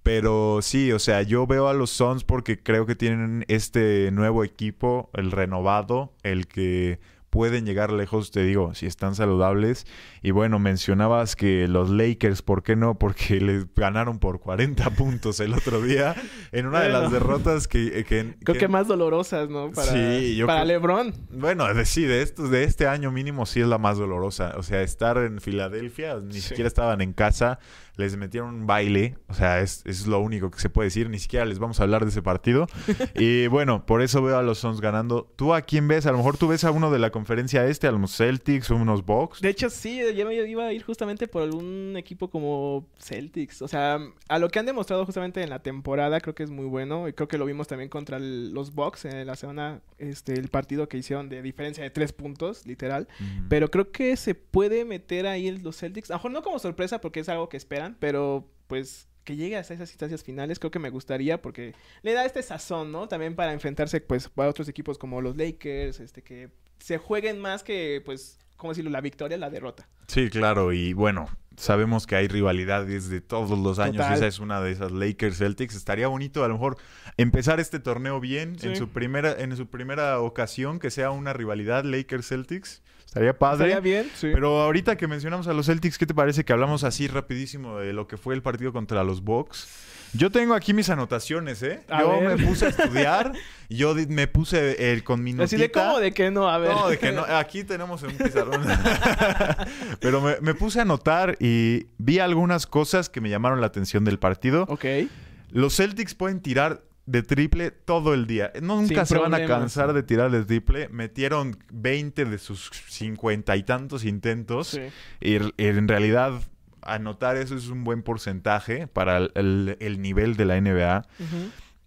B: Pero sí, o sea, yo veo a los Suns porque creo que tienen este nuevo equipo, el renovado, el que pueden llegar lejos, te digo, si están saludables. Y bueno, mencionabas que los Lakers, ¿por qué no? Porque les ganaron por 40 puntos el otro día en una de las derrotas que...
A: creo que, más dolorosas, ¿no? Para, sí, para LeBron.
B: Bueno, sí, de, estos, de este año mínimo sí es la más dolorosa. O sea, estar en Filadelfia, ni siquiera estaban en casa les metieron un baile, o sea, es, es, lo único que se puede decir, ni siquiera les vamos a hablar de ese partido. y bueno, por eso veo a los Suns ganando. ¿Tú a quién ves? A lo mejor tú ves a uno de la conferencia este, a los Celtics unos Bucks.
A: De hecho, sí, yo iba a ir justamente por algún equipo como Celtics. O sea, a lo que han demostrado justamente en la temporada, creo que es muy bueno. Y creo que lo vimos también contra los Bucks en la semana, este, el partido que hicieron de diferencia de tres puntos, literal. Pero creo que se puede meter ahí los Celtics. A lo mejor no como sorpresa porque es algo que esperan pero pues que llegue a esas instancias finales creo que me gustaría porque le da este sazón, ¿no? También para enfrentarse pues a otros equipos como los Lakers, este que se jueguen más que pues ¿cómo decirlo? La victoria, la derrota.
B: Sí, claro, y bueno, sabemos que hay rivalidades de todos los años. Esa es una de esas Lakers Celtics. Estaría bonito a lo mejor empezar este torneo bien en su primera en su primera ocasión que sea una rivalidad Lakers Celtics. Estaría padre.
A: Estaría bien, sí.
B: Pero ahorita que mencionamos a los Celtics, ¿qué te parece que hablamos así rapidísimo de lo que fue el partido contra los Bucks? Yo tengo aquí mis anotaciones, ¿eh? yo me puse a estudiar yo me puse el, con mi notita.
A: Así de cómo, de que no, a ver.
B: No, de que no. Aquí tenemos un pizarrón. Pero me, me, puse a anotar y vi algunas cosas que me llamaron la atención del partido.
A: Ok.
B: Los Celtics pueden tirar de triple todo el día. Nunca se van a cansar de tirar de triple. Metieron 20 de sus cincuenta y tantos intentos. Y, en realidad anotar eso es un buen porcentaje para el, el nivel de la NBA.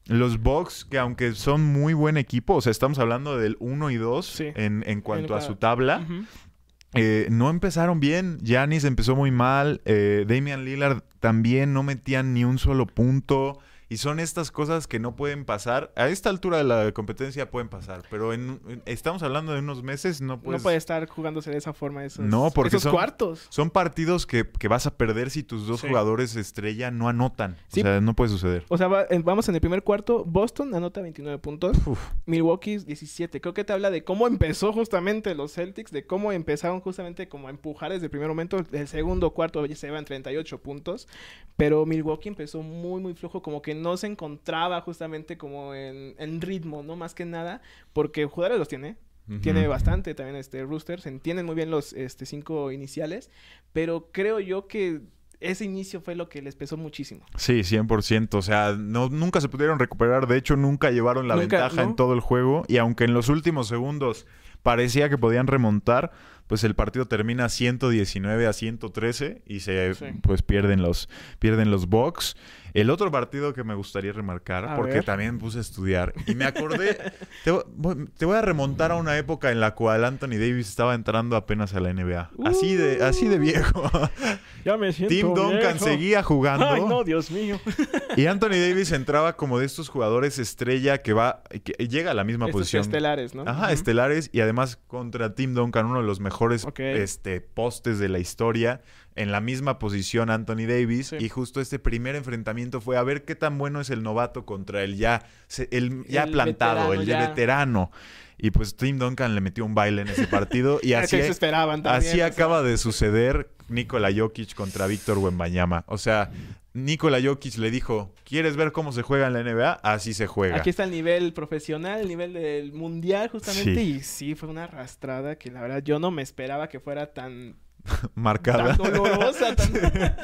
B: Los Bucks, que aunque son muy buen equipo, o sea, estamos hablando del 1 y 2 en, en, cuanto a su tabla, eh, no empezaron bien. Giannis empezó muy mal. Eh, Damian Lillard también no metían ni un solo punto. Y son estas cosas que no pueden pasar. A esta altura de la competencia pueden pasar, pero en, estamos hablando de unos meses, no puedes...
A: No puede estar jugándose de esa forma esos,
B: no, porque
A: son, cuartos.
B: Son partidos que, vas a perder si tus dos jugadores estrella no anotan. O sea, no puede suceder.
A: O sea, vamos en el primer cuarto. Boston anota 29 puntos. Milwaukee 17. Creo que te habla de cómo empezó justamente los Celtics, de cómo empezaron justamente como a empujar desde el primer momento. El segundo cuarto se iban 38 puntos. Pero Milwaukee empezó muy, muy flojo, como que no se encontraba justamente como en, ritmo, ¿no? Más que nada, porque jugadores los tiene, Tiene bastante también este Rooster. Se entienden muy bien los este, cinco iniciales. Pero creo yo que ese inicio fue lo que les pesó muchísimo.
B: Sí, 100%. O sea, no, nunca se pudieron recuperar. De hecho, nunca llevaron la ventaja en todo el juego. Y aunque en los últimos segundos parecía que podían remontar, pues el partido termina 119 a 113 y se pues pierden los pierden los Bucks. El otro partido que me gustaría remarcar, porque también puse a estudiar y me acordé, te, voy a remontar a una época en la cual Anthony Davis estaba entrando apenas a la NBA. así de así de viejo.
A: Ya me siento
B: Tim Duncan seguía jugando.
A: Ay, no, Dios mío.
B: y Anthony Davis entraba como de estos jugadores estrella que va que llega a la misma posición.
A: estelares, ¿no?
B: Ajá, estelares y además contra Tim Duncan, uno de los mejores este, postes de la historia en la misma posición Anthony Davis y justo este primer enfrentamiento fue a ver qué tan bueno es el novato contra el ya, el ya plantado, el ya veterano. Y pues Tim Duncan le metió un baile en ese partido y así, así acaba de suceder Nikola Jokic contra Víctor Wembanyama. O sea, Nikola Jokic le dijo, ¿quieres ver cómo se juega en la NBA? Así se juega.
A: Aquí está el nivel profesional, el nivel del mundial justamente. Y sí, fue una arrastrada que la verdad yo no me esperaba que fuera tan
B: marcada.
A: Tan dolorosa,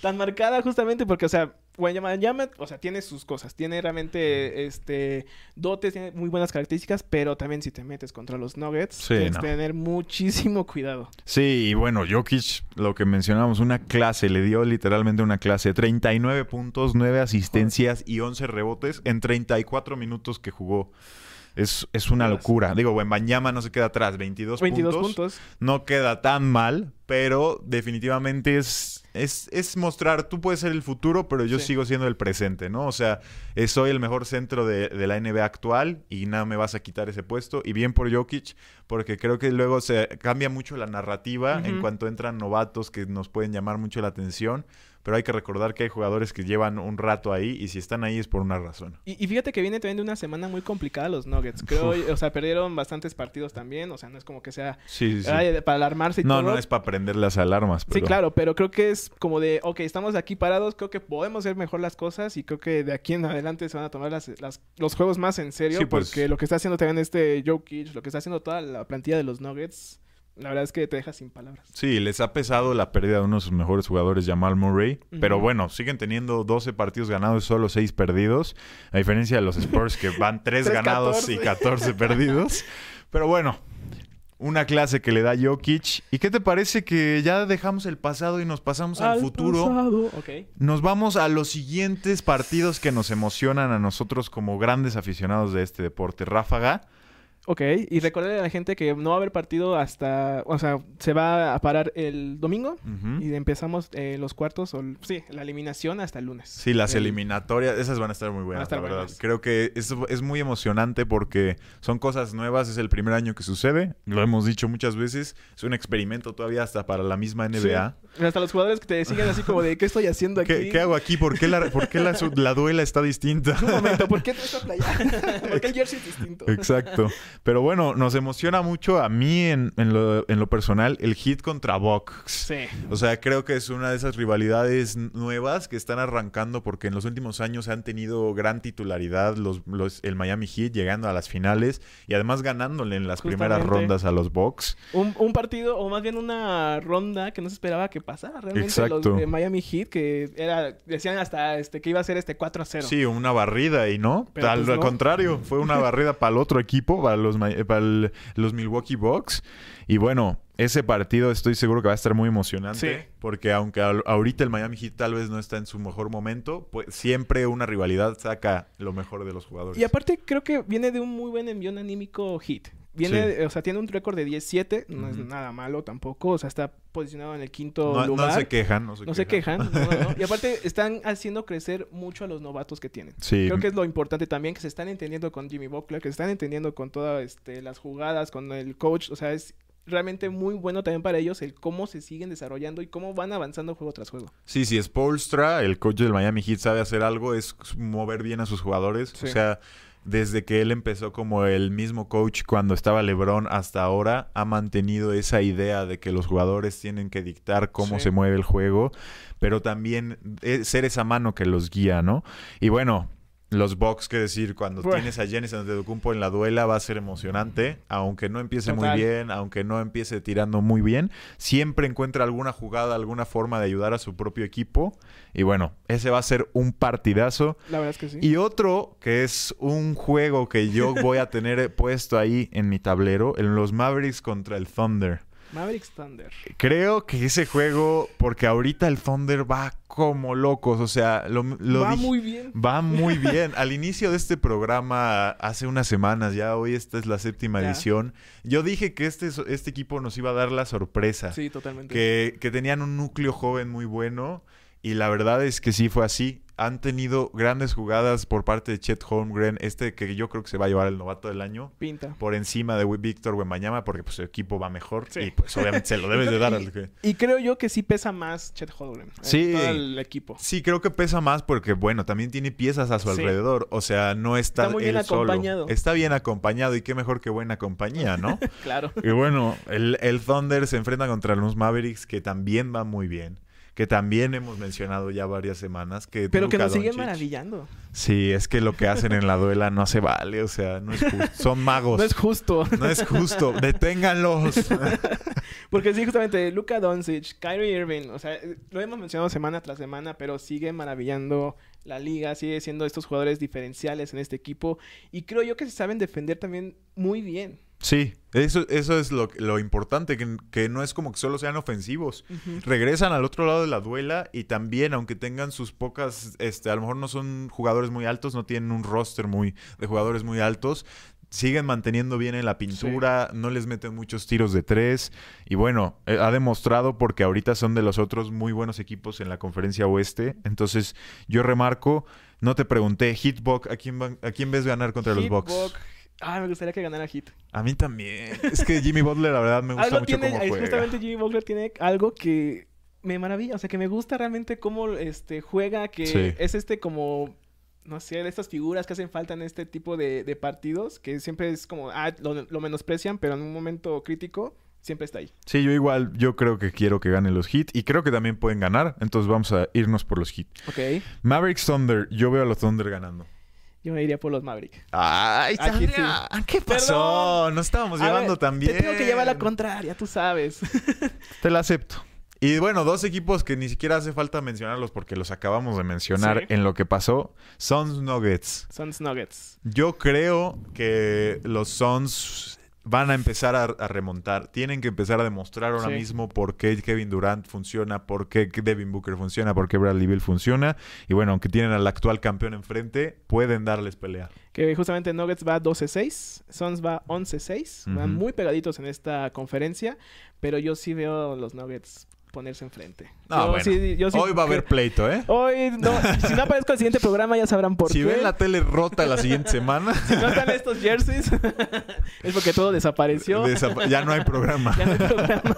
A: tan, marcada justamente porque, o sea, Wanyama, o sea, tiene sus cosas, tiene realmente este dotes, tiene muy buenas características, pero también si te metes contra los Nuggets, tienes que tener muchísimo cuidado.
B: Sí, y bueno, Jokic, lo que mencionamos, una clase, le dio literalmente una clase, 39 puntos, 9 asistencias y 11 rebotes en 34 minutos que jugó. Es, una locura. Digo, Bañama no se queda atrás, 22,
A: 22 puntos.
B: No queda tan mal, pero definitivamente es, es, es, mostrar, tú puedes ser el futuro, pero yo sigo siendo el presente, ¿no? O sea, eh, soy el mejor centro de, la NBA actual y nada me vas a quitar ese puesto. Y bien por Jokic, porque creo que luego se cambia mucho la narrativa en cuanto entran novatos que nos pueden llamar mucho la atención pero hay que recordar que hay jugadores que llevan un rato ahí y si están ahí es por una razón.
A: Y, fíjate que viene también de una semana muy complicada los Nuggets. Creo, o sea, perdieron bastantes partidos también, o sea, no es como que sea para alarmarse y
B: no,
A: todo.
B: No, no es para prender las alarmas.
A: Sí, claro, pero creo que es como de, ok, estamos aquí parados, creo que podemos hacer mejor las cosas y creo que de aquí en adelante se van a tomar las, los juegos más en serio pues. porque lo que está haciendo también este Jokic, lo que está haciendo toda la plantilla de los Nuggets la verdad es que te deja sin palabras.
B: Sí, les ha pesado la pérdida de uno de sus mejores jugadores, Jamal Murray. Pero bueno, siguen teniendo 12 partidos ganados y solo 6 perdidos. A diferencia de los Spurs que van 3 ganados y 14 perdidos. Pero bueno, una clase que le da Jokic. ¿Y qué te parece que ya dejamos el pasado y nos pasamos al, futuro? Nos vamos a los siguientes partidos que nos emocionan a nosotros como grandes aficionados de este deporte. Ráfaga.
A: Ok, y recordarle a la gente que no va a haber partido hasta, o sea, se va a parar el domingo y empezamos eh, los cuartos, o sí, la eliminación hasta el lunes.
B: Sí, las eliminatorias, esas van a estar muy buenas, la verdad. Creo que es, es muy emocionante porque son cosas nuevas, es el primer año que sucede, lo hemos dicho muchas veces, es un experimento todavía hasta para la misma NBA.
A: Hasta los jugadores que te siguen así como de, ¿qué estoy haciendo aquí?
B: ¿Qué, hago aquí? ¿Por qué, la, por qué la, la, duela está distinta?
A: Un momento, ¿por qué esta playa? ¿Por qué el jersey es distinto?
B: Exacto. Pero bueno, nos emociona mucho a mí en, lo, personal el hit contra Bucks.
A: Sí.
B: O sea, creo que es una de esas rivalidades nuevas que están arrancando porque en los últimos años han tenido gran titularidad los, el Miami Heat llegando a las finales y además ganándole en las primeras rondas a los Bucks.
A: Un, partido, o más bien una ronda que no se esperaba que pasara realmente Exacto. los de Miami Heat, que era, decían hasta este que iba a ser este 4 a 0.
B: Sí, una barrida y no. Al, pues contrario, fue una barrida para el otro equipo, para los, para los Milwaukee Bucks. Y bueno, ese partido estoy seguro que va a estar muy emocionante. Porque aunque ahorita el Miami Heat tal vez no está en su mejor momento, pues siempre una rivalidad saca lo mejor de los jugadores.
A: Y aparte creo que viene de un muy buen envión anímico Heat. Viene, o sea, tiene un récord de 17, no es nada malo tampoco, o sea, está posicionado en el quinto lugar.
B: No se quejan, no se
A: no Se quejan y aparte están haciendo crecer mucho a los novatos que tienen. Creo que es lo importante también, que se están entendiendo con Jimmy Butler, que se están entendiendo con todas este, las jugadas, con el coach, o sea, es realmente muy bueno también para ellos el cómo se siguen desarrollando y cómo van avanzando juego tras juego.
B: Sí, sí, Spolstra, el coach del Miami Heat, sabe hacer algo, es mover bien a sus jugadores. O sea, desde que él empezó como el mismo coach cuando estaba LeBron hasta ahora, ha mantenido esa idea de que los jugadores tienen que dictar cómo se mueve el juego, pero también eh, ser esa mano que los guía, ¿no? Y bueno, los Bucks, que decir, cuando tienes a Giannis Antetokounmpo en la duela va a ser emocionante, aunque no empiece muy bien, aunque no empiece tirando muy bien, siempre encuentra alguna jugada, alguna forma de ayudar a su propio equipo y bueno, ese va a ser un partidazo.
A: La verdad es que sí.
B: Y otro que es un juego que yo voy a tener puesto ahí en mi tablero, en los Mavericks contra el Thunder.
A: Mavericks Thunder.
B: Creo que ese juego, porque ahorita el Thunder va como locos, o sea, lo,
A: va muy bien.
B: Va muy bien. Al inicio de este programa, hace unas semanas ya, hoy esta es la séptima edición, yo dije que este, este equipo nos iba a dar la sorpresa.
A: Sí, totalmente.
B: Que, que tenían un núcleo joven muy bueno y la verdad es que sí fue así han tenido grandes jugadas por parte de Chet Holmgren, este que yo creo que se va a llevar el novato del año.
A: Pinta.
B: Por encima de Víctor Wembanyama, porque pues su equipo va mejor y pues obviamente se lo debes de dar al
A: que... Y creo yo que sí pesa más Chet Holmgren.
B: Sí.
A: Todo el equipo.
B: Sí, creo que pesa más porque, bueno, también tiene piezas a su alrededor. O sea, no está,
A: está muy bien acompañado.
B: Está bien acompañado y qué mejor que buena compañía, ¿no?
A: claro.
B: Y bueno, el, el Thunder se enfrenta contra los Mavericks que también va muy bien que también hemos mencionado ya varias semanas. Que
A: Pero que nos siguen maravillando.
B: Sí, es que lo que hacen en la duela no se vale, o sea, no es justo. Son magos.
A: No es justo.
B: No es justo. Deténganlos.
A: Porque sí, justamente, Luka Doncic, Kyrie Irving, o sea, lo hemos mencionado semana tras semana, pero sigue maravillando la liga, sigue siendo estos jugadores diferenciales en este equipo. Y creo yo que se saben defender también muy bien.
B: Sí, eso, eso es lo, lo importante, que, no es como que solo sean ofensivos. Regresan al otro lado de la duela y también, aunque tengan sus pocas, este, a lo mejor no son jugadores muy altos, no tienen un roster muy de jugadores muy altos, siguen manteniendo bien en la pintura, no les meten muchos tiros de tres. Y bueno, eh, ha demostrado porque ahorita son de los otros muy buenos equipos en la conferencia oeste. Entonces, yo remarco, no te pregunté, Hitbox, ¿a quién, ¿a quién ves ganar contra los Bucks?
A: Ah, me gustaría que ganara Hit.
B: A mí también. Es que Jimmy Butler, la verdad, me gusta mucho cómo juega.
A: Justamente Jimmy Butler tiene algo que me maravilla. O sea, que me gusta realmente cómo este, juega, que es este como... No sé, de estas figuras que hacen falta en este tipo de, partidos, que siempre es como, ah, lo, menosprecian, pero en un momento crítico siempre está ahí.
B: Sí, yo igual, yo creo que quiero que ganen los Heat y creo que también pueden ganar, entonces vamos a irnos por los Heat.
A: Ok.
B: Mavericks Thunder, yo veo a los Thunder ganando.
A: Yo me iría por los Maverick.
B: Ay, Sandra, ¿qué pasó? Nos estábamos llevando también.
A: Te tengo que llevar la contraria, tú sabes.
B: te la acepto. Y bueno, dos equipos que ni siquiera hace falta mencionarlos porque los acabamos de mencionar en lo que pasó. Suns Nuggets.
A: Suns Nuggets.
B: Yo creo que los Suns van a empezar a, remontar. Tienen que empezar a demostrar ahora mismo por qué Kevin Durant funciona, por qué Devin Booker funciona, por qué Bradley Bill funciona. Y bueno, aunque tienen al actual campeón enfrente, pueden darles pelea.
A: Que justamente Nuggets va 12-6, Suns va 11-6. Van muy pegaditos en esta conferencia, pero yo sí veo los Nuggets ponerse enfrente.
B: No, hoy va a haber pleito, ¿eh?
A: Hoy, no, si no aparezco el siguiente programa ya sabrán por
B: qué.
A: Si
B: ven la tele rota la siguiente semana.
A: si no están estos jerseys, es porque todo desapareció.
B: ya no hay programa.
A: ya no hay programa.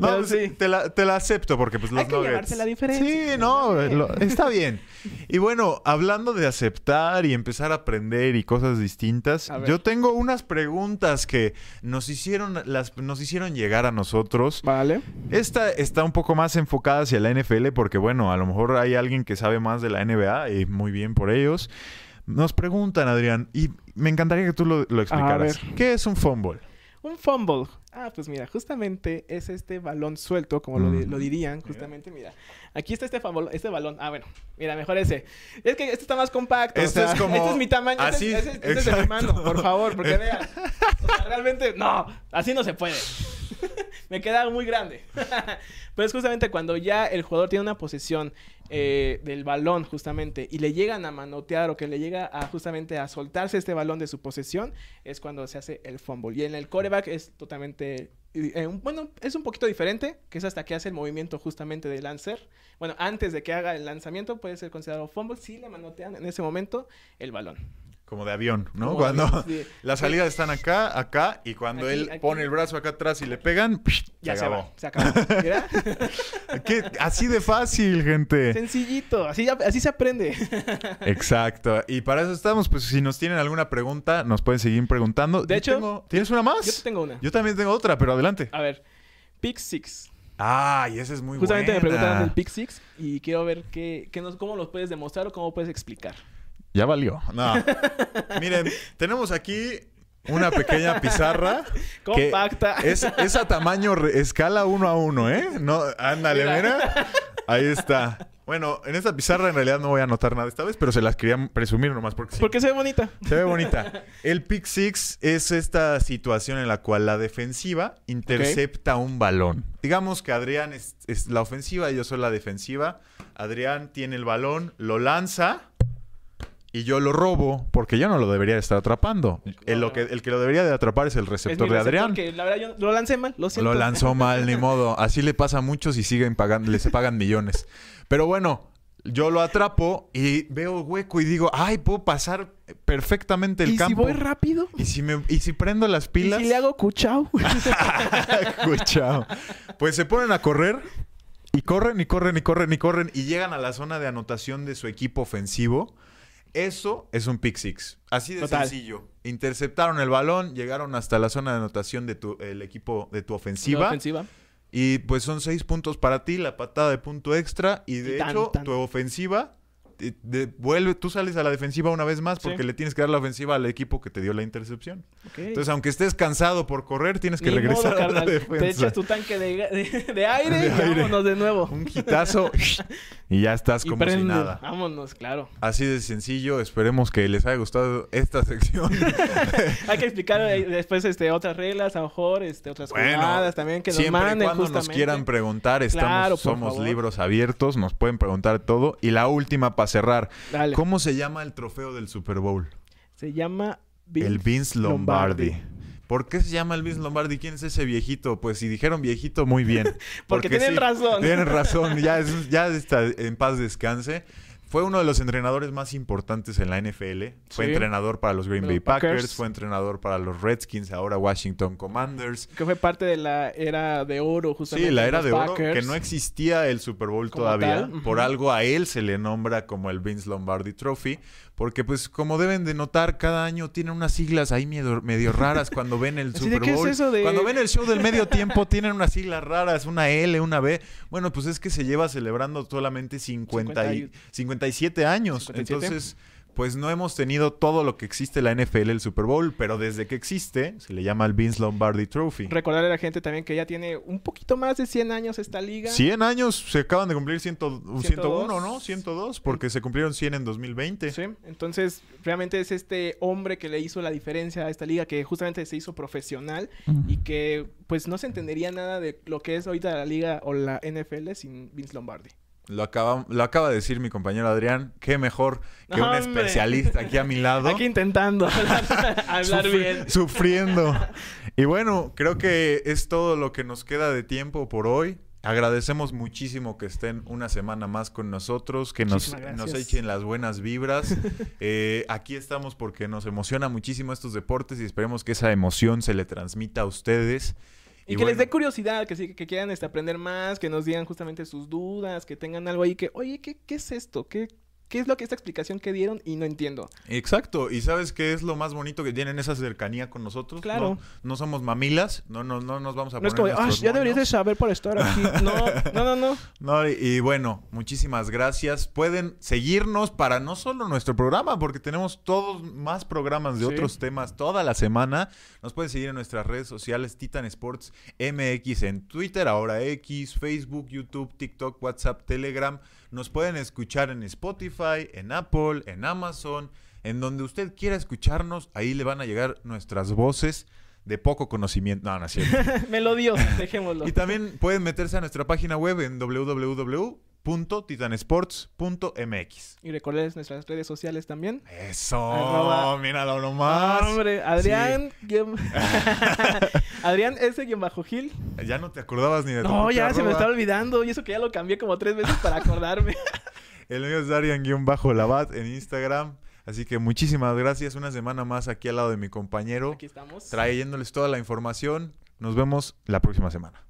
B: no, pues, sí. Te la, te la, acepto porque pues los
A: hay que
B: nuggets...
A: la diferencia.
B: Sí, no, está bien. Y bueno, hablando de aceptar y empezar a aprender y cosas distintas, yo tengo unas preguntas que nos hicieron, las, nos hicieron llegar a nosotros.
A: Vale.
B: Esta está un poco más enfocada hacia la NFL porque, bueno, a lo mejor hay alguien que sabe más de la NBA y muy bien por ellos. Nos preguntan, Adrián, y me encantaría que tú lo, explicaras. ¿Qué es un fumble?
A: Un fumble. Ah, pues mira, justamente es este balón suelto, como lo,
B: Mm.
A: lo dirían, justamente, mira. Aquí está este, favor- este balón. Ah, bueno, mira, mejor ese. Es que este está más compacto.
B: Este
A: o sea,
B: es como-
A: Este es mi tamaño. este
B: así,
A: es- ese- ese es de mi mano, por favor, porque vean. O sea, realmente, no, así no se puede. Me queda muy grande. Pero es justamente cuando ya el jugador tiene una posesión eh, del balón, justamente, y le llegan a manotear o que le llega a justamente a soltarse este balón de su posesión, es cuando se hace el fumble. Y en el coreback es totalmente. eh, bueno, es un poquito diferente, que es hasta que hace el movimiento justamente de lancer. Bueno, antes de que haga el lanzamiento, puede ser considerado fumble si le manotean en ese momento el balón.
B: Como de avión, ¿no?
A: Como
B: Cuando
A: avión, sí.
B: las salidas están acá, acá, y cuando
A: Aquí,
B: él
A: aquí.
B: pone el brazo acá atrás y le pegan,
A: Ya
B: se
A: va, se acabó. Mira.
B: ¿Qué? Así de fácil, gente.
A: Sencillito, así, así se aprende.
B: Exacto. Y para eso estamos. Pues si nos tienen alguna pregunta, nos pueden seguir preguntando.
A: De
B: Yo
A: hecho,
B: tengo- ¿tienes una más?
A: Yo tengo una.
B: Yo también tengo otra, pero adelante.
A: A ver, Pick Six.
B: Ah, y esa es muy
A: Justamente me preguntaron del Pick Six y quiero ver qué, qué nos, cómo los puedes demostrar o cómo puedes explicar.
B: Ya valió. No. Miren, tenemos aquí una pequeña pizarra. que
A: Compacta.
B: Es, es a tamaño re- escala uno a uno, ¿eh? No, ándale,
A: Mira.
B: mira. Ahí está. Bueno, en esta pizarra en realidad no voy a anotar nada esta vez, pero se las quería presumir nomás porque sí.
A: Porque se ve bonita.
B: Se ve bonita. El pick six es esta situación en la cual la defensiva intercepta un balón. Digamos que Adrián es, es la ofensiva y yo soy la defensiva. Adrián tiene el balón, lo lanza y yo lo robo porque yo no lo debería de estar atrapando. El, lo que, el que lo debería de atrapar es el
A: Es mi
B: receptor de Adrián.
A: Que la verdad yo lo lancé mal, lo siento.
B: Lo lanzó mal, ni modo. Así le pasa a muchos y siguen pagando, les pagan millones. Pero bueno, yo lo atrapo y veo hueco y digo, ay, puedo pasar perfectamente el
A: ¿Y
B: campo.
A: si voy rápido?
B: ¿Y si, me, y si prendo las
A: ¿Y
B: pilas.
A: si le hago cuchao?
B: Cuchao. Pues se ponen a correr y corren y corren y corren y corren y llegan a la zona de anotación de su equipo ofensivo. Eso es un pick six. Así de
A: Total.
B: sencillo. Interceptaron el balón, llegaron hasta la zona de anotación de tu el equipo de tu ofensiva.
A: La ofensiva.
B: Y pues son seis puntos para ti, la patada de punto extra. Y de
A: Y tan,
B: hecho,
A: tan.
B: tu ofensiva de- vuelve, tú sales a la defensiva una vez más
A: Sí.
B: porque le tienes que dar la ofensiva al equipo que te dio la intercepción. Entonces, aunque estés cansado por correr, tienes que
A: Ni
B: regresar
A: modo,
B: a la
A: carnal.
B: defensa.
A: Te echas tu tanque de, de- de aire y
B: aire.
A: vámonos de nuevo.
B: Un quitazo y ya estás
A: Y
B: como si
A: prende.
B: nada.
A: Vámonos, claro.
B: Así de sencillo. Esperemos que les haya gustado esta sección.
A: Hay que explicar después este, otras reglas, a lo mejor, este, otras
B: Bueno,
A: jugadas también que nos
B: Siempre y
A: manden
B: cuando
A: justamente.
B: nos quieran preguntar, estamos,
A: Claro,
B: somos
A: favor.
B: libros abiertos, nos pueden preguntar todo. Y la última para cerrar.
A: Dale.
B: ¿Cómo se llama el trofeo del Super Bowl?
A: Se llama
B: el Vince Lombardi. ¿Por qué se llama el Vince Lombardi? ¿Quién es ese viejito? Pues si dijeron viejito, muy bien.
A: Porque tienen razón.
B: Tienen razón, ya, es- ya está en paz descanse. Fue uno de los entrenadores más importantes en la NFL. Fue
A: Sí.
B: entrenador para los Green Bay
A: los Packers.
B: Packers, fue entrenador para los Redskins, ahora Washington Commanders.
A: Que fue parte de la era de oro, justamente.
B: Sí, la era de oro, que no existía el Super Bowl
A: Como
B: todavía. Por algo a él se le nombra como el Vince Lombardi Trophy. Porque, pues, como deben de notar, cada año tienen unas siglas ahí medio, medio raras cuando ven el Super
A: ¿qué es
B: Bowl.
A: eso de-
B: Cuando ven el show del medio tiempo, tienen unas siglas raras, una L, una B. Bueno, pues es que se lleva celebrando solamente 50 y- 57 años.
A: 57.
B: Entonces, pues no hemos tenido todo lo que existe en la NFL, el Super Bowl, pero desde que existe, se le llama el Vince Lombardi Trophy.
A: Recordarle a la gente también que ya tiene un poquito más de 100 años esta liga.
B: 100 años, se acaban de cumplir 100, 101,
A: 102.
B: ¿no? 102, porque se cumplieron 100 en 2020.
A: Sí, entonces realmente es este hombre que le hizo la diferencia a esta liga, que justamente se hizo profesional y que pues no se entendería nada de lo que es ahorita la liga o la NFL sin Vince Lombardi.
B: Lo, acaba, lo acaba de decir mi compañero Adrián. Qué mejor que un
A: Hombre.
B: especialista aquí a mi lado.
A: Aquí intentando hablar, hablar
B: Sufri-
A: bien.
B: Sufriendo. Y bueno, creo que es todo lo que nos queda de tiempo por hoy. Agradecemos muchísimo que estén una semana más con nosotros, que nos, nos echen las buenas vibras. Eh, aquí estamos porque nos emociona muchísimo estos deportes y esperemos que esa emoción se le transmita a ustedes.
A: Y, que les dé curiosidad, que sí, que quieran este, aprender más, que nos digan justamente sus dudas, que tengan algo ahí que, oye, ¿qué, qué es esto? ¿Qué, ¿qué es lo que esta explicación que dieron? Y no entiendo.
B: Exacto. ¿Y sabes qué es lo más bonito que tienen esa cercanía con nosotros?
A: Claro.
B: No, no somos mamilas, no, no, no nos vamos a
A: No es
B: poner
A: como, ah, ya deberías de
B: moños".
A: saber por estar aquí. No, no, no, no.
B: No, y, y bueno, muchísimas gracias. Pueden seguirnos para no solo nuestro programa, porque tenemos todos más programas de
A: Sí.
B: otros temas toda la semana. Nos pueden seguir en nuestras redes sociales, Titan Sports MX en Twitter, ahora X, Facebook, YouTube, TikTok, WhatsApp, Telegram. Nos pueden escuchar en Spotify, en Apple, en Amazon, en donde usted quiera escucharnos. Ahí le van a llegar nuestras voces de poco conocimiento. No, no es cierto.
A: Me lo dio, dejémoslo.
B: Y también pueden meterse a nuestra página web en www.titanesports.mx.
A: Y recordarles nuestras redes sociales también.
B: Eso,
A: Arroba-
B: míralo nomás.
A: Hombre, Adrián. guión- Adrián S. guion bajo Gil.
B: Ya no te acordabas ni de
A: No, ya se me estaba olvidando. Y eso que ya lo cambié como tres veces para acordarme.
B: El mío es Darian-Labat en Instagram. Así que muchísimas gracias. Una semana más aquí al lado de mi compañero,
A: Aquí estamos.
B: trayéndoles toda la información. Nos vemos la próxima semana.